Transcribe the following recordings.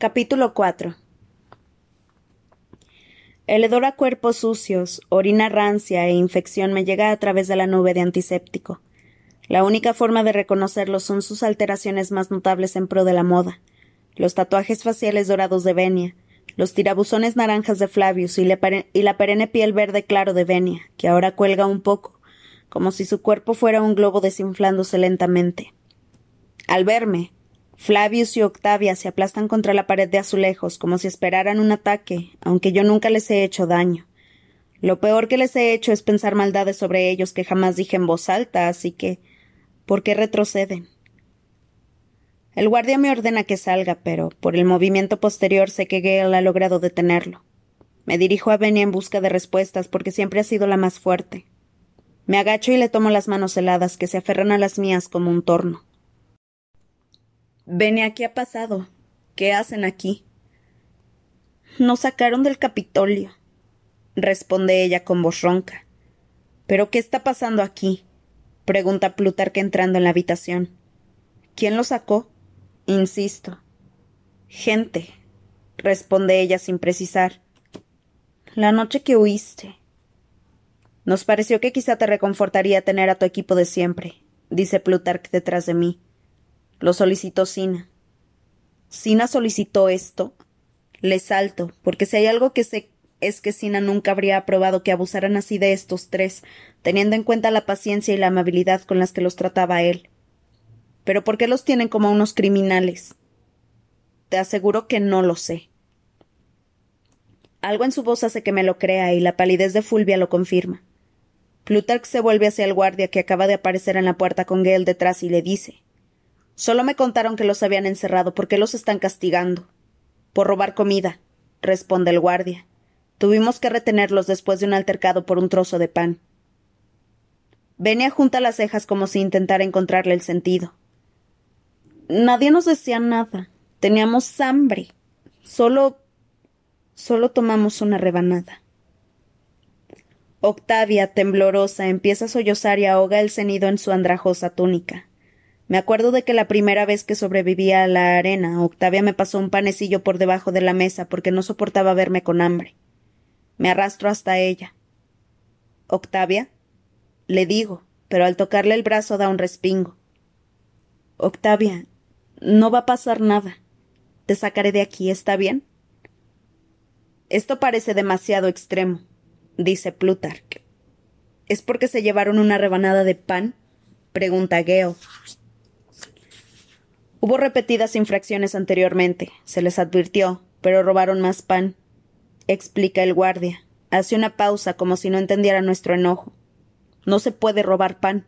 Capítulo 4 El hedor a cuerpos sucios, orina rancia e infección me llega a través de la nube de antiséptico. La única forma de reconocerlos son sus alteraciones más notables en pro de la moda. Los tatuajes faciales dorados de Venia, los tirabuzones naranjas de Flavius y y la perenne piel verde claro de Venia, que ahora cuelga un poco, como si su cuerpo fuera un globo desinflándose lentamente. Al verme, Flavius y Octavia se aplastan contra la pared de azulejos como si esperaran un ataque, aunque yo nunca les he hecho daño. Lo peor que les he hecho es pensar maldades sobre ellos que jamás dije en voz alta, así que ¿por qué retroceden? El guardia me ordena que salga, pero por el movimiento posterior sé que Gale ha logrado detenerlo. Me dirijo a Benny en busca de respuestas porque siempre ha sido la más fuerte. Me agacho y le tomo las manos heladas que se aferran a las mías como un torno. Benia, ¿qué ha pasado? ¿Qué hacen aquí? Nos sacaron del Capitolio, responde ella con voz ronca. ¿Pero qué está pasando aquí? pregunta Plutarque entrando en la habitación. ¿Quién lo sacó? Insisto. Gente, responde ella sin precisar. La noche que huiste. Nos pareció que quizá te reconfortaría tener a tu equipo de siempre, dice Plutarque detrás de mí. Lo solicitó Sina. ¿Sina solicitó esto? Le salto, porque si hay algo que sé es que Sina nunca habría aprobado que abusaran así de estos tres, teniendo en cuenta la paciencia y la amabilidad con las que los trataba él. Pero ¿por qué los tienen como unos criminales? Te aseguro que no lo sé. Algo en su voz hace que me lo crea y la palidez de Fulvia lo confirma. Plutarch se vuelve hacia el guardia que acaba de aparecer en la puerta con Gale detrás y le dice Solo me contaron que los habían encerrado. ¿Por qué los están castigando? Por robar comida, responde el guardia. Tuvimos que retenerlos después de un altercado por un trozo de pan. Venia junta las cejas como si intentara encontrarle el sentido. Nadie nos decía nada. Teníamos hambre. Solo. solo tomamos una rebanada. Octavia, temblorosa, empieza a sollozar y ahoga el cenido en su andrajosa túnica. Me acuerdo de que la primera vez que sobreviví a la arena, Octavia me pasó un panecillo por debajo de la mesa porque no soportaba verme con hambre. Me arrastro hasta ella. Octavia, le digo, pero al tocarle el brazo da un respingo. Octavia, no va a pasar nada. Te sacaré de aquí, ¿está bien? Esto parece demasiado extremo, dice Plutarch. ¿Es porque se llevaron una rebanada de pan? pregunta Geo. Hubo repetidas infracciones anteriormente, se les advirtió, pero robaron más pan, explica el guardia. Hace una pausa como si no entendiera nuestro enojo. No se puede robar pan.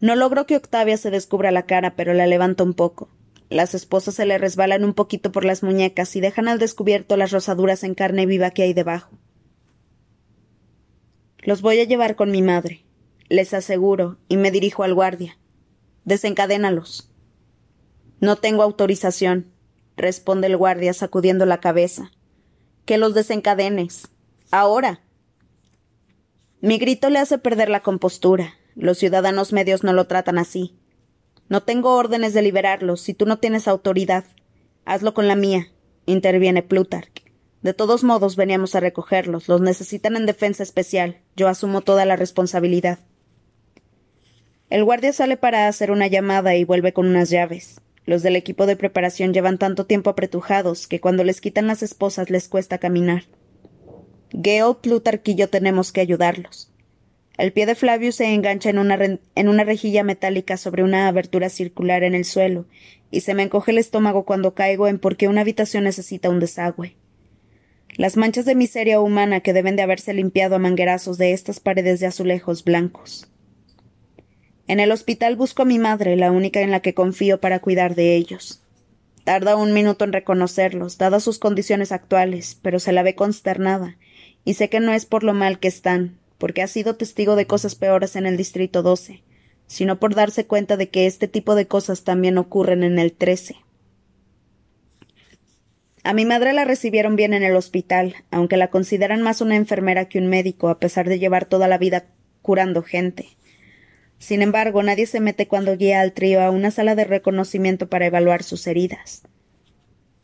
No logro que Octavia se descubra la cara, pero la levanta un poco. Las esposas se le resbalan un poquito por las muñecas y dejan al descubierto las rosaduras en carne viva que hay debajo. Los voy a llevar con mi madre, les aseguro, y me dirijo al guardia. Desencadénalos. No tengo autorización, responde el guardia sacudiendo la cabeza. Que los desencadenes. Ahora. Mi grito le hace perder la compostura. Los ciudadanos medios no lo tratan así. No tengo órdenes de liberarlos si tú no tienes autoridad. Hazlo con la mía, interviene Plutarch. De todos modos veníamos a recogerlos. Los necesitan en defensa especial. Yo asumo toda la responsabilidad. El guardia sale para hacer una llamada y vuelve con unas llaves. Los del equipo de preparación llevan tanto tiempo apretujados que cuando les quitan las esposas les cuesta caminar. Gale, Plutarch y yo tenemos que ayudarlos. El pie de Flavius se engancha en una, en una rejilla metálica sobre una abertura circular en el suelo, y se me encoge el estómago cuando caigo en por qué una habitación necesita un desagüe. Las manchas de miseria humana que deben de haberse limpiado a manguerazos de estas paredes de azulejos blancos. En el hospital busco a mi madre, la única en la que confío para cuidar de ellos. Tarda un minuto en reconocerlos, dadas sus condiciones actuales, pero se la ve consternada, y sé que no es por lo mal que están, porque ha sido testigo de cosas peores en el Distrito 12, sino por darse cuenta de que este tipo de cosas también ocurren en el 13. A mi madre la recibieron bien en el hospital, aunque la consideran más una enfermera que un médico, a pesar de llevar toda la vida curando gente. Sin embargo, nadie se mete cuando guía al trío a una sala de reconocimiento para evaluar sus heridas.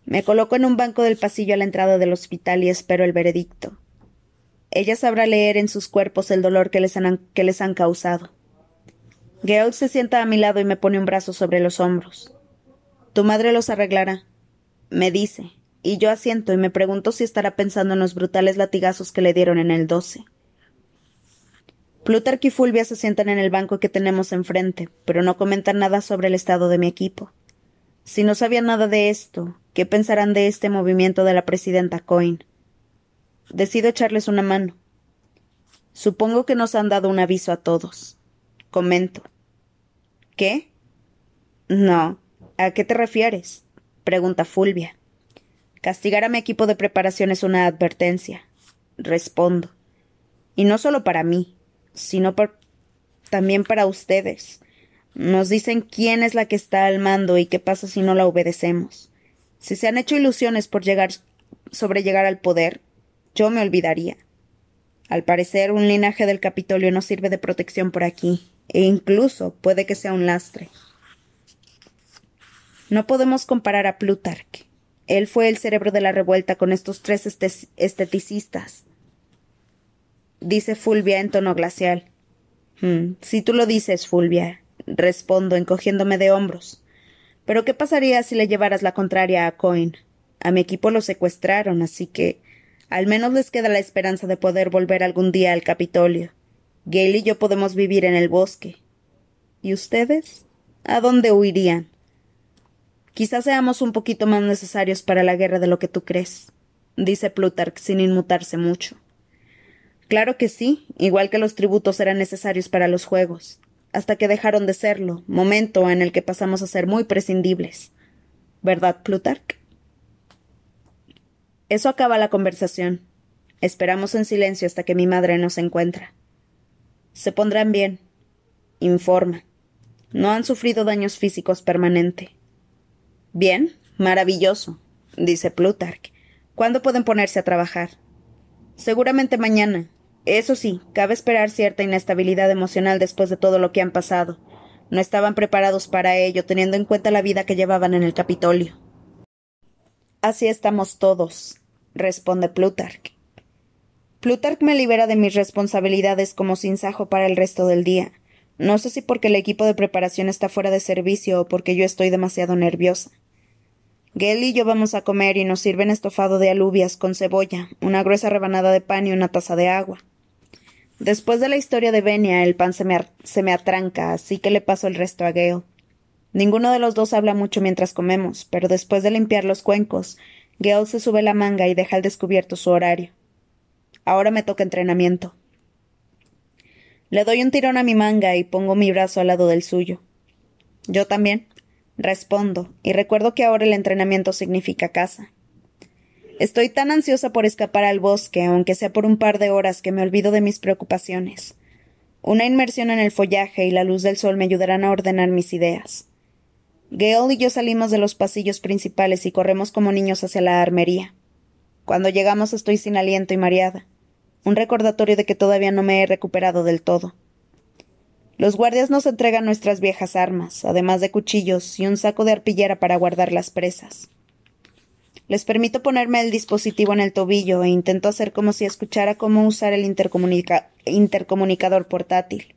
Me coloco en un banco del pasillo a la entrada del hospital y espero el veredicto. Ella sabrá leer en sus cuerpos el dolor que les han, que les han causado. Gail se sienta a mi lado y me pone un brazo sobre los hombros. Tu madre los arreglará, me dice, y yo asiento y me pregunto si estará pensando en los brutales latigazos que le dieron en el 12. Plutarch y Fulvia se sientan en el banco que tenemos enfrente, pero no comentan nada sobre el estado de mi equipo. Si no sabían nada de esto, ¿qué pensarán de este movimiento de la presidenta Coin? Decido echarles una mano. Supongo que nos han dado un aviso a todos. Comento. ¿Qué? No. ¿A qué te refieres? pregunta Fulvia. Castigar a mi equipo de preparación es una advertencia. Respondo. Y no solo para mí, sino también para ustedes. Nos dicen quién es la que está al mando y qué pasa si no la obedecemos. Si se han hecho ilusiones por llegar sobre llegar al poder, yo me olvidaría. Al parecer, un linaje del Capitolio no sirve de protección por aquí, e incluso puede que sea un lastre. No podemos comparar a Plutarch. Él fue el cerebro de la revuelta con estos tres esteticistas. Dice Fulvia en tono glacial. Hmm, si tú lo dices, Fulvia, respondo encogiéndome de hombros. Pero ¿qué pasaría si le llevaras la contraria a Coin? A mi equipo lo secuestraron, así que al menos les queda la esperanza de poder volver algún día al Capitolio. Gail y yo podemos vivir en el bosque. ¿Y ustedes? ¿A dónde huirían? Quizás seamos un poquito más necesarios para la guerra de lo que tú crees, dice Plutarch sin inmutarse mucho. Claro que sí, igual que los tributos eran necesarios para los juegos, hasta que dejaron de serlo, momento en el que pasamos a ser muy prescindibles. ¿Verdad, Plutarch? Eso acaba la conversación. Esperamos en silencio hasta que mi madre nos encuentra. Se pondrán bien. Informa. No han sufrido daños físicos permanente. Bien, maravilloso, dice Plutarch. ¿Cuándo pueden ponerse a trabajar? Seguramente mañana. Eso sí, cabe esperar cierta inestabilidad emocional después de todo lo que han pasado. No estaban preparados para ello, teniendo en cuenta la vida que llevaban en el Capitolio. Así estamos todos, responde Plutarch. Plutarch me libera de mis responsabilidades como sinsajo para el resto del día. No sé si porque el equipo de preparación está fuera de servicio o porque yo estoy demasiado nerviosa. Gail y yo vamos a comer y nos sirven estofado de alubias con cebolla, una gruesa rebanada de pan y una taza de agua. Después de la historia de Benia, el pan se me, se me atranca, así que le paso el resto a Gail. Ninguno de los dos habla mucho mientras comemos, pero después de limpiar los cuencos, Gail se sube la manga y deja al descubierto su horario. Ahora me toca entrenamiento. Le doy un tirón a mi manga y pongo mi brazo al lado del suyo. Yo también, respondo, y recuerdo que ahora el entrenamiento significa casa. Estoy tan ansiosa por escapar al bosque, aunque sea por un par de horas, que me olvido de mis preocupaciones. Una inmersión en el follaje y la luz del sol me ayudarán a ordenar mis ideas. Gail y yo salimos de los pasillos principales y corremos como niños hacia la armería. Cuando llegamos estoy sin aliento y mareada. Un recordatorio de que todavía no me he recuperado del todo. Los guardias nos entregan nuestras viejas armas, además de cuchillos y un saco de arpillera para guardar las presas. Les permito ponerme el dispositivo en el tobillo e intento hacer como si escuchara cómo usar el intercomunicador portátil.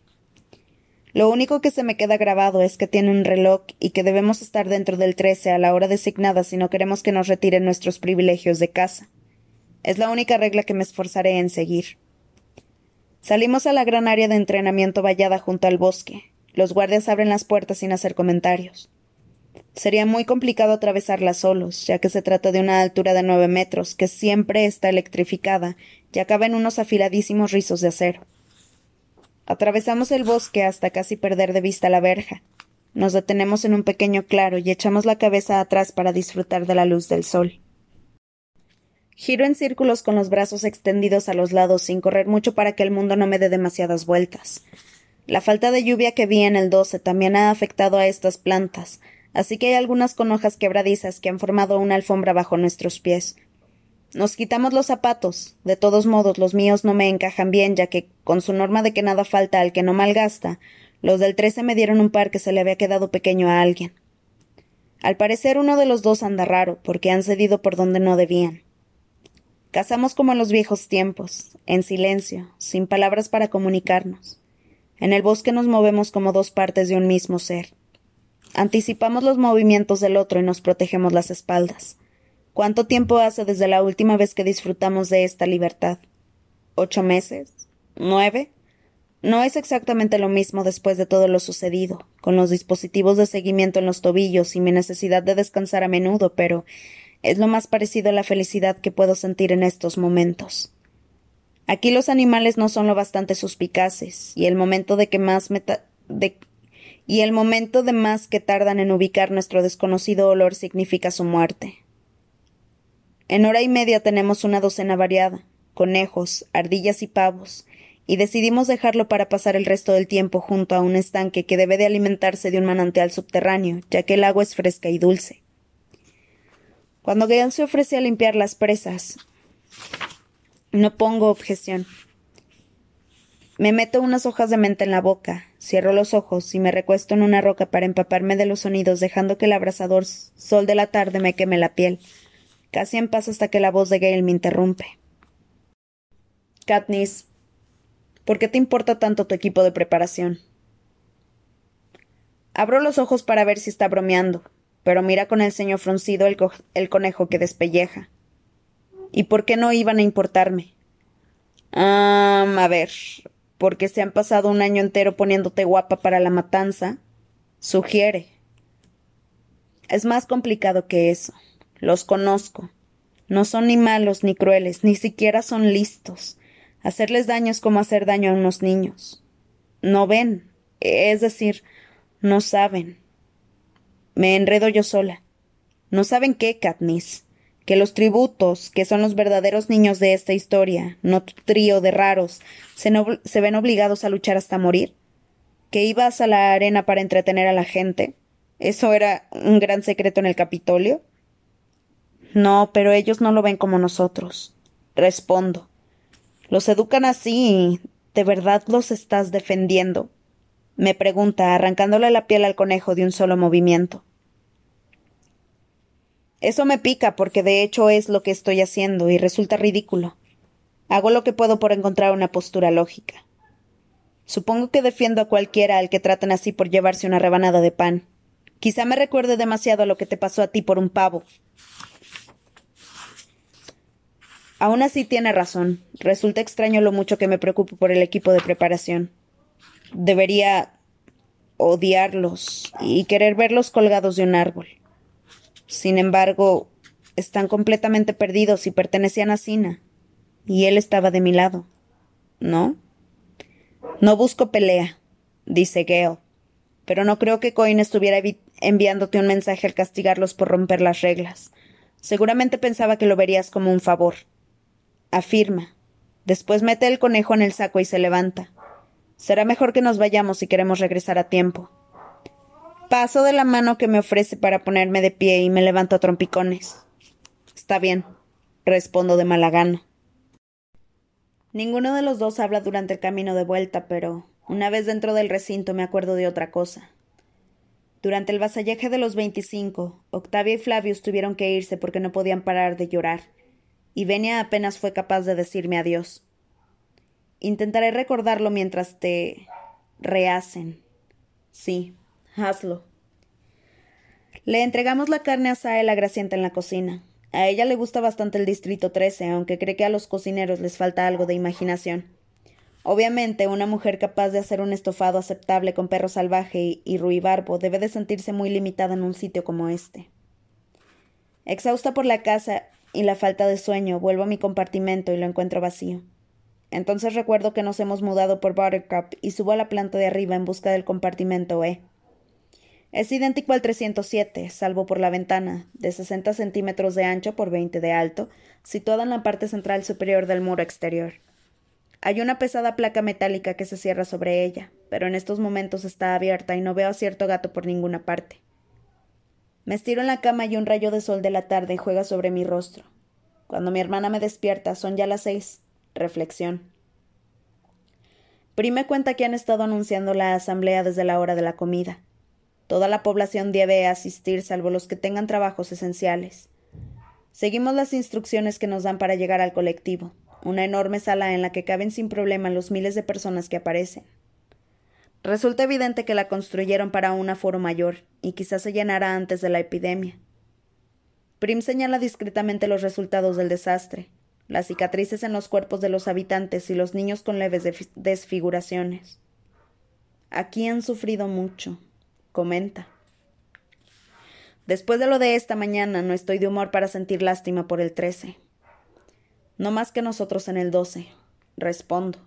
Lo único que se me queda grabado es que tiene un reloj y que debemos estar dentro del 13 a la hora designada si no queremos que nos retiren nuestros privilegios de casa. Es la única regla que me esforzaré en seguir. Salimos a la gran área de entrenamiento vallada junto al bosque. Los guardias abren las puertas sin hacer comentarios. Sería muy complicado atravesarla solos, ya que se trata de una altura de nueve metros, que siempre está electrificada y acaba en unos afiladísimos rizos de acero. Atravesamos el bosque hasta casi perder de vista la verja. Nos detenemos en un pequeño claro y echamos la cabeza atrás para disfrutar de la luz del sol. Giro en círculos con los brazos extendidos a los lados sin correr mucho para que el mundo no me dé demasiadas vueltas. La falta de lluvia que vi en el 12 también ha afectado a estas plantas, así que hay algunas con hojas quebradizas que han formado una alfombra bajo nuestros pies, nos quitamos los zapatos. De todos modos, los míos no me encajan bien, ya que, con su norma de que nada falta al que no malgasta, los del trece me dieron un par que se le había quedado pequeño a alguien. Al parecer uno de los dos anda raro, porque han cedido por donde no debían. Cazamos como en los viejos tiempos, en silencio, sin palabras para comunicarnos. En el bosque nos movemos como dos partes de un mismo ser. Anticipamos los movimientos del otro y nos protegemos las espaldas. ¿Cuánto tiempo hace desde la última vez que disfrutamos de esta libertad? ¿Ocho meses? ¿Nueve? No es exactamente lo mismo después de todo lo sucedido, con los dispositivos de seguimiento en los tobillos y mi necesidad de descansar a menudo, pero es lo más parecido a la felicidad que puedo sentir en estos momentos. Aquí los animales no son lo bastante suspicaces, y el momento de que más y el momento de más que tardan en ubicar nuestro desconocido olor significa su muerte. En hora y media tenemos una docena variada, conejos, ardillas y pavos, y decidimos dejarlo para pasar el resto del tiempo junto a un estanque que debe de alimentarse de un manantial subterráneo, ya que el agua es fresca y dulce. Cuando Gale se ofrece a limpiar las presas, no pongo objeción. Me meto unas hojas de menta en la boca, cierro los ojos y me recuesto en una roca para empaparme de los sonidos, dejando que el abrasador sol de la tarde me queme la piel. Casi en paz hasta que la voz de Gale me interrumpe. Katniss, ¿por qué te importa tanto tu equipo de preparación? Abro los ojos para ver si está bromeando, pero mira con el ceño fruncido el, el conejo que despelleja. ¿Y por qué no iban a importarme? Ah, a ver, porque se han pasado un año entero poniéndote guapa para la matanza. Sugiere. Es más complicado que eso. Los conozco. No son ni malos ni crueles, ni siquiera son listos. Hacerles daño es como hacer daño a unos niños. No ven, es decir, no saben. Me enredo yo sola. No saben qué, Katniss. Que los tributos, que son los verdaderos niños de esta historia, no tu trío de raros, se, ven obligados a luchar hasta morir. Que ibas a la arena para entretener a la gente. ¿Eso era un gran secreto en el Capitolio? No, pero ellos no lo ven como nosotros. Respondo. Los educan así y ¿de verdad los estás defendiendo? me pregunta, arrancándole la piel al conejo de un solo movimiento. Eso me pica porque de hecho es lo que estoy haciendo y resulta ridículo. Hago lo que puedo por encontrar una postura lógica. Supongo que defiendo a cualquiera al que traten así por llevarse una rebanada de pan. Quizá me recuerde demasiado a lo que te pasó a ti por un pavo. Aún así tiene razón. Resulta extraño lo mucho que me preocupo por el equipo de preparación. Debería odiarlos y querer verlos colgados de un árbol. Sin embargo, están completamente perdidos y pertenecían a Sina. Y él estaba de mi lado. ¿No? No busco pelea, dice Gale. Pero no creo que Coin estuviera enviándote un mensaje al castigarlos por romper las reglas. Seguramente pensaba que lo verías como un favor afirma. Después mete el conejo en el saco y se levanta. Será mejor que nos vayamos si queremos regresar a tiempo. Paso de la mano que me ofrece para ponerme de pie y me levanto a trompicones. Está bien, respondo de mala gana. Ninguno de los dos habla durante el camino de vuelta, pero una vez dentro del recinto me acuerdo de otra cosa. Durante el vasallaje de los veinticinco, Octavia y Flavius tuvieron que irse porque no podían parar de llorar y Venia apenas fue capaz de decirme adiós. Intentaré recordarlo mientras te rehacen. Sí, hazlo. Le entregamos la carne a la Gracienta en la cocina. A ella le gusta bastante el Distrito 13, aunque cree que a los cocineros les falta algo de imaginación. Obviamente, una mujer capaz de hacer un estofado aceptable con perro salvaje y ruibarbo debe de sentirse muy limitada en un sitio como este. Exhausta por la casa y la falta de sueño, vuelvo a mi compartimento y lo encuentro vacío. Entonces recuerdo que nos hemos mudado por Buttercup y subo a la planta de arriba en busca del compartimento E. Es idéntico al 307, salvo por la ventana, de 60 centímetros de ancho por 20 de alto, situada en la parte central superior del muro exterior. Hay una pesada placa metálica que se cierra sobre ella, pero en estos momentos está abierta y no veo a cierto gato por ninguna parte. Me estiro en la cama y un rayo de sol de la tarde juega sobre mi rostro. Cuando mi hermana me despierta, son ya las seis. Reflexión. Pri me cuenta que han estado anunciando la asamblea desde la hora de la comida. Toda la población debe asistir, salvo los que tengan trabajos esenciales. Seguimos las instrucciones que nos dan para llegar al colectivo, una enorme sala en la que caben sin problema los miles de personas que aparecen. Resulta evidente que la construyeron para un aforo mayor, y quizás se llenara antes de la epidemia. Prim señala discretamente los resultados del desastre, las cicatrices en los cuerpos de los habitantes y los niños con leves desfiguraciones. Aquí han sufrido mucho, comenta. Después de lo de esta mañana no estoy de humor para sentir lástima por el trece. No más que nosotros en el doce, respondo.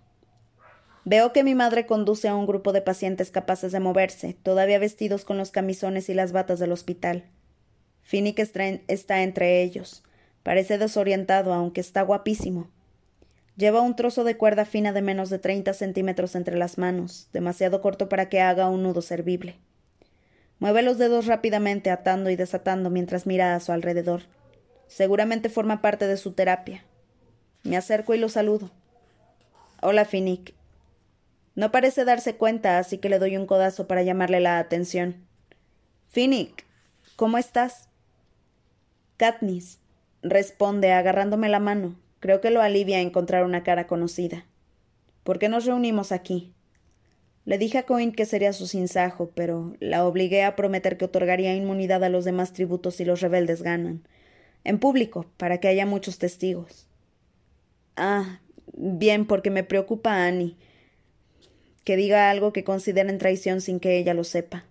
Veo que mi madre conduce a un grupo de pacientes capaces de moverse, todavía vestidos con los camisones y las batas del hospital. Finnick está entre ellos. Parece desorientado, aunque está guapísimo. Lleva un trozo de cuerda fina de menos de treinta centímetros entre las manos, demasiado corto para que haga un nudo servible. Mueve los dedos rápidamente, atando y desatando mientras mira a su alrededor. Seguramente forma parte de su terapia. Me acerco y lo saludo. Hola, Finnick. No parece darse cuenta, así que le doy un codazo para llamarle la atención. Finnick, ¿cómo estás? Katniss, responde agarrándome la mano, Creo que lo alivia encontrar una cara conocida. ¿Por qué nos reunimos aquí? Le dije a Coin que sería su sinsajo, pero la obligué a prometer que otorgaría inmunidad a los demás tributos si los rebeldes ganan. En público, para que haya muchos testigos. Ah, bien, porque me preocupa a Annie. Que diga algo que consideren traición sin que ella lo sepa.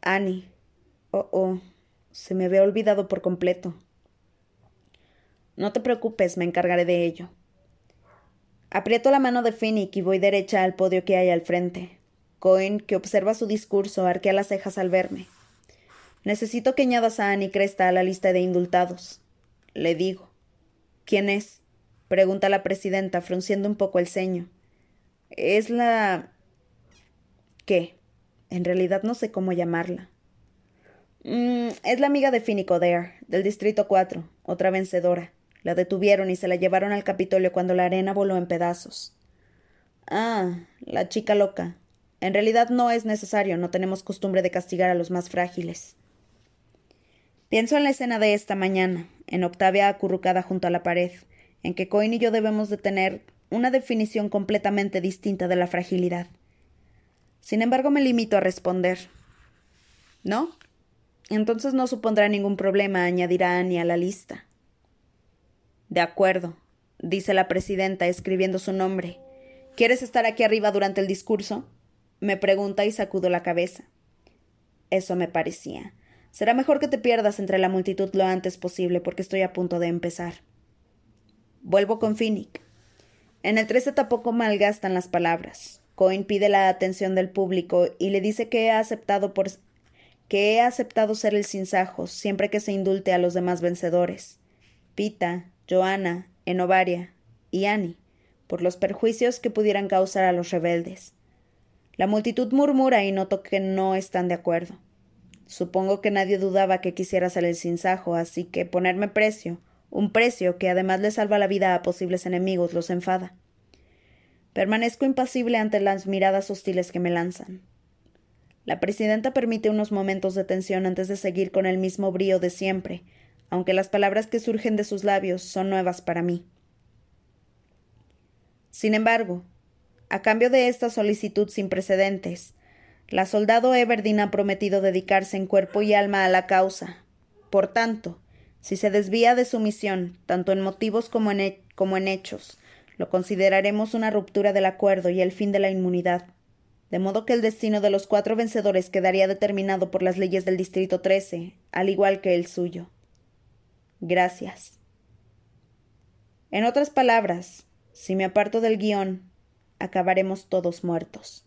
Annie. Oh, oh. Se me había olvidado por completo. No te preocupes, me encargaré de ello. Aprieto la mano de Finnick y voy derecha al podio que hay al frente. Cohen, que observa su discurso, arquea las cejas al verme. Necesito que añadas a Annie Cresta a la lista de indultados. Le digo. ¿Quién es? pregunta la presidenta, frunciendo un poco el ceño. Es la. ¿Qué? En realidad no sé cómo llamarla. Mm, es la amiga de Finnick O'Dare, del Distrito 4, otra vencedora. La detuvieron y se la llevaron al Capitolio cuando la arena voló en pedazos. Ah, la chica loca. En realidad no es necesario, no tenemos costumbre de castigar a los más frágiles. Pienso en la escena de esta mañana, en Octavia acurrucada junto a la pared, en que Coin y yo debemos de tener una definición completamente distinta de la fragilidad. Sin embargo, me limito a responder. ¿No? Entonces no supondrá ningún problema añadir a Annie a la lista. De acuerdo, dice la presidenta escribiendo su nombre. ¿Quieres estar aquí arriba durante el discurso? me pregunta y sacudo la cabeza. Eso me parecía. Será mejor que te pierdas entre la multitud lo antes posible porque estoy a punto de empezar. Vuelvo con Finnick. En el 13 tampoco malgastan las palabras. Cohen pide la atención del público y le dice que he aceptado por que he aceptado ser el sinsajo siempre que se indulte a los demás vencedores. Pita, Joana, Enovaria y Annie, por los perjuicios que pudieran causar a los rebeldes. La multitud murmura y noto que no están de acuerdo. Supongo que nadie dudaba que quisiera ser el sinsajo, así que ponerme precio, un precio que además le salva la vida a posibles enemigos, los enfada. Permanezco impasible ante las miradas hostiles que me lanzan. La presidenta permite unos momentos de tensión antes de seguir con el mismo brío de siempre, aunque las palabras que surgen de sus labios son nuevas para mí. Sin embargo, a cambio de esta solicitud sin precedentes, la soldado Everdeen ha prometido dedicarse en cuerpo y alma a la causa. Por tanto, si se desvía de su misión, tanto en motivos como en, como en hechos, lo consideraremos una ruptura del acuerdo y el fin de la inmunidad, de modo que el destino de los cuatro vencedores quedaría determinado por las leyes del Distrito 13, al igual que el suyo. Gracias. En otras palabras, si me aparto del guion, acabaremos todos muertos.